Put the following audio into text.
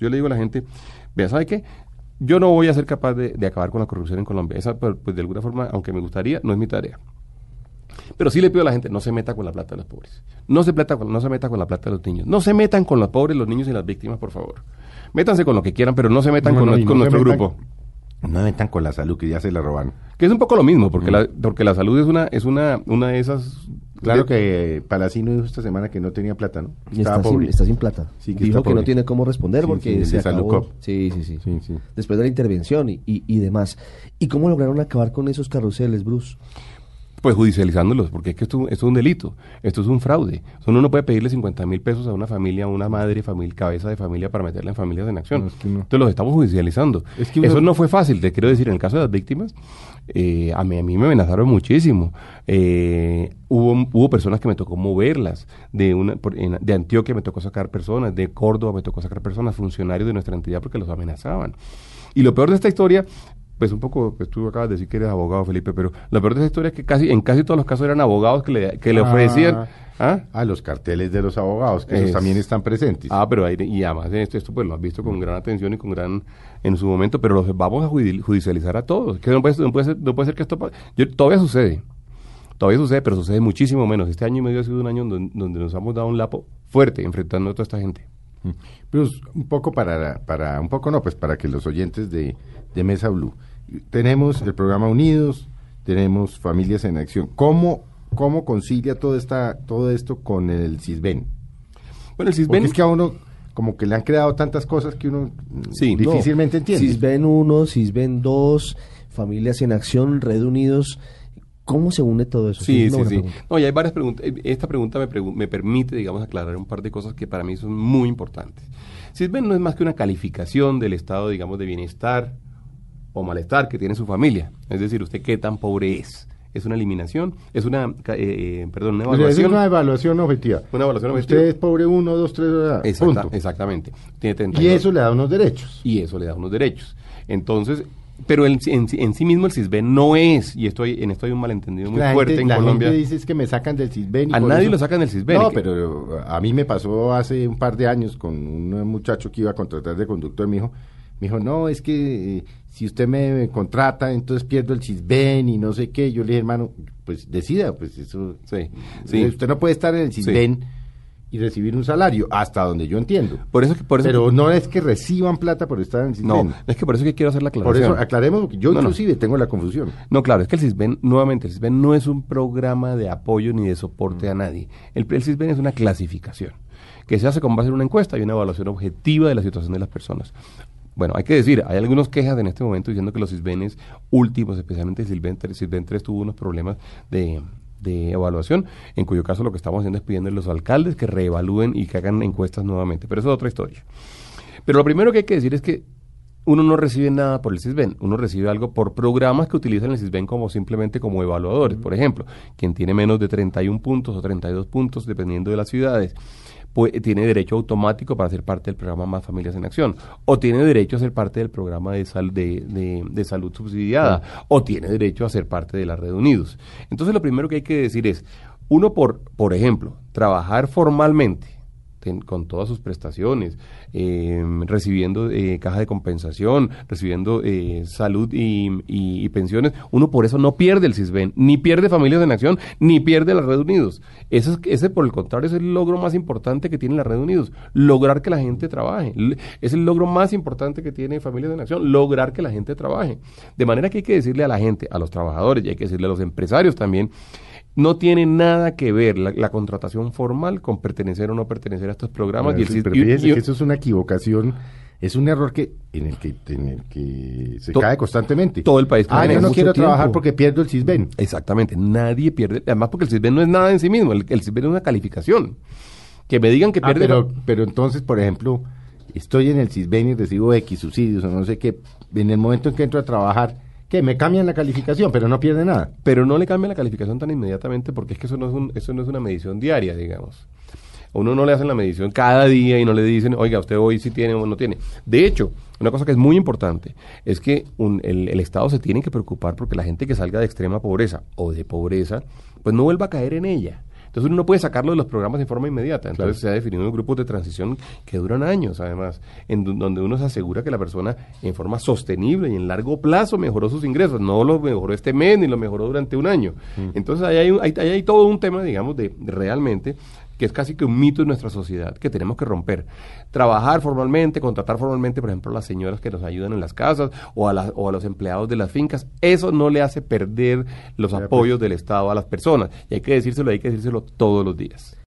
Yo le digo a la gente, vea, ¿sabe qué? Yo no voy a ser capaz de, acabar con la corrupción en Colombia. Esa, pues, pues, de alguna forma, aunque me gustaría, no es mi tarea. Pero sí le pido a la gente, no se meta con la plata de los pobres. No se, plata no se meta con la plata de los niños. No se metan con los pobres, los niños y las víctimas, por favor. Métanse con lo que quieran, pero no se metan con, nuestro grupo. No metan con la salud, que ya se la roban. Que es un poco lo mismo, porque, la, porque la salud es una, es una, una de esas Claro que Palacino dijo esta semana que no tenía plata, ¿no? está, Sin, está sin plata. Sí, que dijo que no tiene cómo responder porque se acabó. Sí, sí, sí, sí, Después de la intervención y, y, y demás. ¿Y cómo lograron acabar con esos carruseles, Bruce? Pues judicializándolos, porque es que esto, es un delito, esto es un fraude. Uno no puede pedirle 50 mil pesos a una familia, a una madre, familia, cabeza de familia para meterla en familias en acción. Entonces los estamos judicializando. Eso no fue fácil, te quiero decir, en el caso de las víctimas, eh, a, mí, a mí me amenazaron muchísimo. Eh, hubo, hubo personas que me tocó moverlas. De, una, de Antioquia me tocó sacar personas, de Córdoba me tocó sacar personas, funcionarios de nuestra entidad porque los amenazaban. Y lo peor de esta historia pues un poco, pues tú acabas de decir que eres abogado, Felipe, pero lo peor de esa historia es que casi en casi todos los casos eran abogados que le, que le ofrecían... ¿ah? ¿ah? ¿ah? los carteles de los abogados, que ellos también están presentes. Ah, pero ahí, y además esto, esto pues lo has visto con gran atención y con gran, en su momento, pero los vamos a judicializar a todos. Que no puede, no puede, ser, no puede ser que esto yo, todavía sucede, todavía sucede, pero sucede muchísimo menos. Este año y medio ha sido un año donde, donde nos hemos dado un lapo fuerte enfrentando a toda esta gente. Mm. Pero un poco para, para, un poco no, pues para que los oyentes de, de Mesa Blue tenemos el programa Unidos, tenemos Familias en Acción. ¿Cómo, cómo concilia todo, esta, todo esto con el CISBEN? Bueno, el CISBEN... es que a uno como que le han creado tantas cosas que uno difícilmente entiende. CISBEN 1, CISBEN 2, Familias en Acción, Red Unidos... ¿Cómo se une todo eso? Sí, sí, sí. No, y hay varias preguntas. Esta pregunta me, me, permite, digamos, aclarar un par de cosas que para mí son muy importantes. CISBEN no es más que una calificación del estado, digamos, de bienestar o malestar que tiene su familia. Es decir, usted qué tan pobre es. Es una eliminación, es una, eh, eh, perdón, una evaluación. Es una evaluación objetiva. Una evaluación objetiva. Usted es pobre uno, dos, tres, Exacta, Exactamente. y eso le da unos derechos. Y eso le da unos derechos. Entonces, pero en, en, sí mismo el CISBEN no es, y estoy, en esto hay un malentendido muy fuerte en Colombia. La gente dice que me sacan del CISBEN. a nadie lo sacan del CISBEN. No, pero a mí me pasó hace un par de años con un muchacho que iba a contratar de conductor, me dijo, me dijo, no, es que eh, si usted me contrata, entonces pierdo el CISBEN y no sé qué. Yo le dije, hermano, pues decida, pues eso. Sí, sí. Usted no puede estar en el CISBEN y recibir un salario, hasta donde yo entiendo. Por eso, por eso Pero no es que reciban plata por estar en el CISBEN. No, es que por eso que quiero hacer la aclaración. Por eso aclaremos, porque yo inclusive tengo la confusión. No, claro, es que el CISBEN, nuevamente, el CISBEN no es un programa de apoyo ni de soporte a nadie. El, el CISBEN es una clasificación que se hace con base en una encuesta y una evaluación objetiva de la situación de las personas. Bueno, hay que decir, hay algunas quejas en este momento diciendo que los CISBENES últimos, especialmente el CISBEN 3, tuvo unos problemas de, evaluación, en cuyo caso lo que estamos haciendo es pidiendo a los alcaldes que reevalúen y que hagan encuestas nuevamente. Pero eso es otra historia. Pero lo primero que hay que decir es que uno no recibe nada por el CISBEN, uno recibe algo por programas que utilizan el CISBEN como simplemente como evaluadores. Por ejemplo, quien tiene menos de 31 puntos o 32 puntos, dependiendo de las ciudades, pues, tiene derecho automático para ser parte del programa Más Familias en Acción, o tiene derecho a ser parte del programa de, sal, de, de, salud subsidiada, o tiene derecho a ser parte de la Red Unidos. Entonces lo primero que hay que decir es, uno por, por ejemplo, trabajar formalmente con todas sus prestaciones, eh, recibiendo eh, caja de compensación, recibiendo eh, salud y, pensiones, uno por eso no pierde el CISBEN, ni pierde Familias en Acción, ni pierde la Red Unidos. Ese, ese, por el contrario, es el logro más importante que tiene la Red Unidos, lograr que la gente trabaje. Es el logro más importante que tiene Familias en Acción, lograr que la gente trabaje. De manera que hay que decirle a la gente, a los trabajadores y hay que decirle a los empresarios también, no tiene nada que ver la, contratación formal con pertenecer o no pertenecer a estos programas. y el, pero que eso es una equivocación, es un error que en el que, en que se cae constantemente. Todo el país. Ah, yo no quiero trabajar porque pierdo el CISBEN. Exactamente, nadie pierde, además porque el CISBEN no es nada en sí mismo, el, el CISBEN es una calificación. Que me digan que ah, pierde... pero, pero entonces, por ejemplo, estoy en el CISBEN y recibo X subsidios o no sé qué, en el momento en que entro a trabajar que me cambian la calificación, pero no pierde nada. Pero no le cambian la calificación tan inmediatamente porque es que eso no es, un, eso no es una medición diaria, digamos. uno no le hacen la medición cada día y no le dicen, oiga, usted hoy sí tiene o no tiene. De hecho, una cosa que es muy importante es que el, el, Estado se tiene que preocupar porque la gente que salga de extrema pobreza o de pobreza, pues no vuelva a caer en ella Entonces uno no puede sacarlo de los programas de forma inmediata. Entonces se ha definido un grupo de transición que duran años, además, en donde uno se asegura que la persona en forma sostenible y en largo plazo mejoró sus ingresos. No lo mejoró este mes ni lo mejoró durante un año. Mm. Entonces ahí hay, hay, hay, todo un tema, digamos, de, realmente que es casi que un mito en nuestra sociedad que tenemos que romper. Trabajar formalmente, contratar formalmente, por ejemplo, a las señoras que nos ayudan en las casas o a, o a los empleados de las fincas, eso no le hace perder los apoyos del Estado a las personas. Y hay que decírselo, hay que decírselo todos los días.